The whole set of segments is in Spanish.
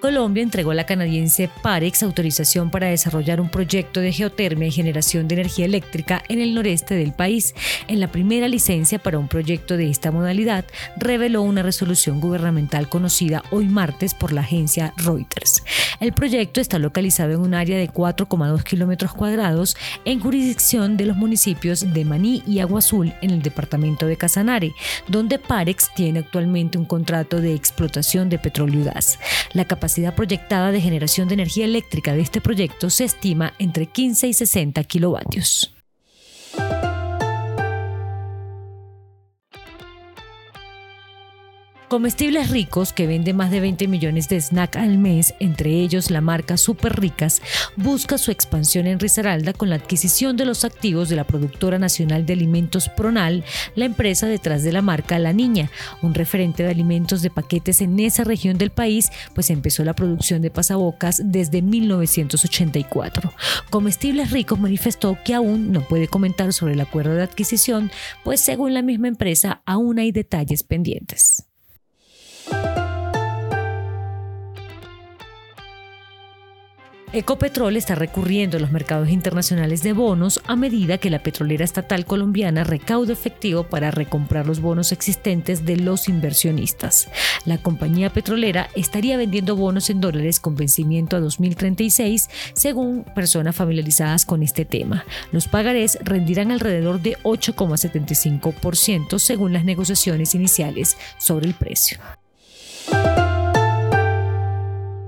Colombia entregó a la canadiense Parex autorización para desarrollar un proyecto de geotermia y generación de energía eléctrica en el noreste del país. En la primera licencia para un proyecto de esta modalidad, reveló una resolución gubernamental conocida hoy martes por la agencia Reuters. El proyecto está localizado en un área de 4,2 kilómetros cuadrados en jurisdicción de los municipios de Maní y Agua Azul en el departamento de Casanare, donde Parex tiene actualmente un contrato de explotación de petróleo y gas. La capacidad proyectada de generación de energía eléctrica de este proyecto se estima entre 15 y 60 kilovatios. Comestibles Ricos, que vende más de 20 millones de snacks al mes, entre ellos la marca Super Ricas, busca su expansión en Risaralda con la adquisición de los activos de la productora nacional de alimentos Pronal, la empresa detrás de la marca La Niña, un referente de alimentos de paquetes en esa región del país, pues empezó la producción de pasabocas desde 1984. Comestibles Ricos manifestó que aún no puede comentar sobre el acuerdo de adquisición, pues según la misma empresa aún hay detalles pendientes. Ecopetrol está recurriendo a los mercados internacionales de bonos a medida que la petrolera estatal colombiana recauda efectivo para recomprar los bonos existentes de los inversionistas. La compañía petrolera estaría vendiendo bonos en dólares con vencimiento a 2036, según personas familiarizadas con este tema. Los pagarés rendirán alrededor de 8,75% según las negociaciones iniciales sobre el precio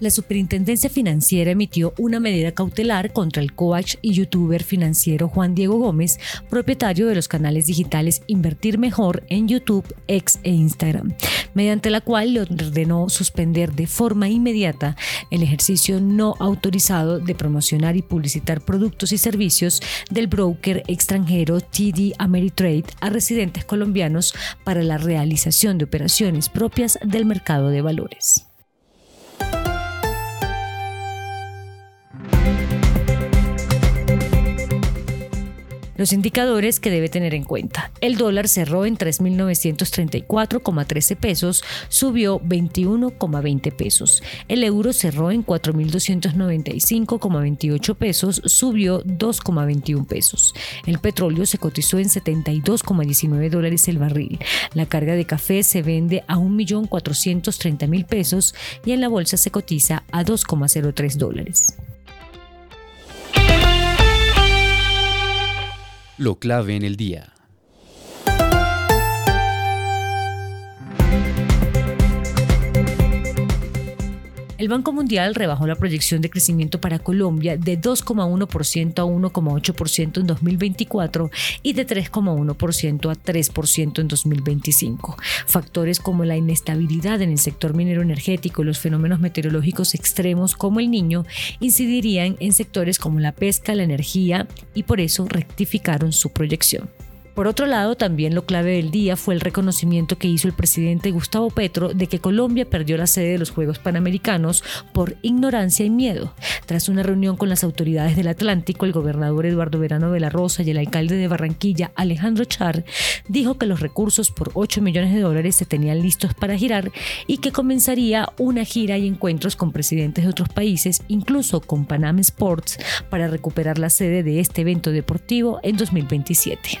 La Superintendencia Financiera emitió una medida cautelar contra el coach y youtuber financiero Juan Diego Gómez, propietario de los canales digitales Invertir Mejor en YouTube, X e Instagram, mediante la cual le ordenó suspender de forma inmediata el ejercicio no autorizado de promocionar y publicitar productos y servicios del broker extranjero TD Ameritrade a residentes colombianos para la realización de operaciones propias del mercado de valores. Los indicadores que debe tener en cuenta. El dólar cerró en 3.934,13 pesos, subió 21,20 pesos. El euro cerró en 4.295,28 pesos, subió 2,21 pesos. El petróleo se cotizó en 72,19 dólares el barril. La carga de café se vende a 1.430.000 pesos y en la bolsa se cotiza a 2,03 dólares. Lo clave en el día. El Banco Mundial rebajó la proyección de crecimiento para Colombia de 2,1% a 1,8% en 2024 y de 3,1% a 3% en 2025. Factores como la inestabilidad en el sector minero energético y los fenómenos meteorológicos extremos como el niño incidirían en sectores como la pesca, la energía y por eso rectificaron su proyección. Por otro lado, también lo clave del día fue el reconocimiento que hizo el presidente Gustavo Petro de que Colombia perdió la sede de los Juegos Panamericanos por ignorancia y miedo. Tras una reunión con las autoridades del Atlántico, el gobernador Eduardo Verano de la Rosa y el alcalde de Barranquilla, Alejandro Char, dijo que los recursos por 8 millones de dólares se tenían listos para girar y que comenzaría una gira y encuentros con presidentes de otros países, incluso con Panam Sports, para recuperar la sede de este evento deportivo en 2027.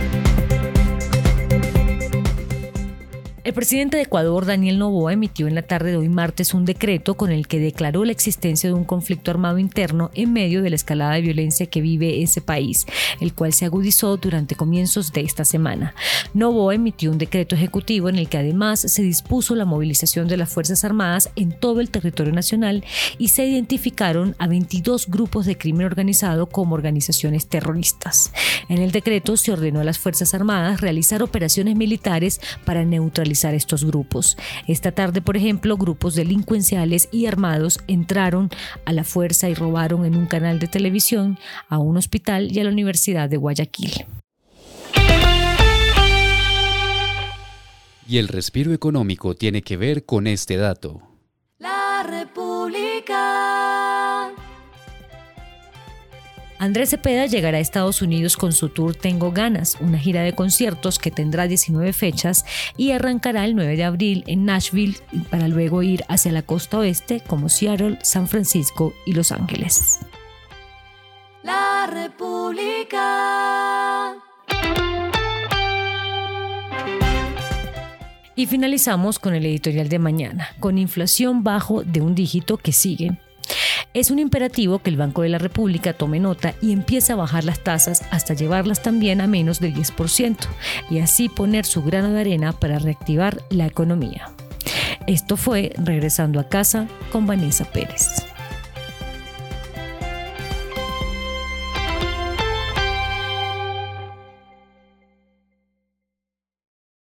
El presidente de Ecuador, Daniel Noboa, emitió en la tarde de hoy martes un decreto con el que declaró la existencia de un conflicto armado interno en medio de la escalada de violencia que vive ese país, el cual se agudizó durante comienzos de esta semana. Noboa emitió un decreto ejecutivo en el que además se dispuso la movilización de las Fuerzas Armadas en todo el territorio nacional y se identificaron a 22 grupos de crimen organizado como organizaciones terroristas. En el decreto se ordenó a las Fuerzas Armadas realizar operaciones militares para neutralizar estos grupos. Esta tarde, por ejemplo, grupos delincuenciales y armados entraron a la fuerza y robaron en un canal de televisión a un hospital y a la Universidad de Guayaquil. Y el respiro económico tiene que ver con este dato. Andrés Cepeda llegará a Estados Unidos con su tour Tengo Ganas, una gira de conciertos que tendrá 19 fechas y arrancará el 9 de abril en Nashville para luego ir hacia la costa oeste como Seattle, San Francisco y Los Ángeles. La República. Y finalizamos con el editorial de mañana, con inflación bajo de un dígito que sigue es un imperativo que el Banco de la República tome nota y empiece a bajar las tasas hasta llevarlas también a menos del 10% y así poner su grano de arena para reactivar la economía. Esto fue Regresando a casa con Vanessa Pérez.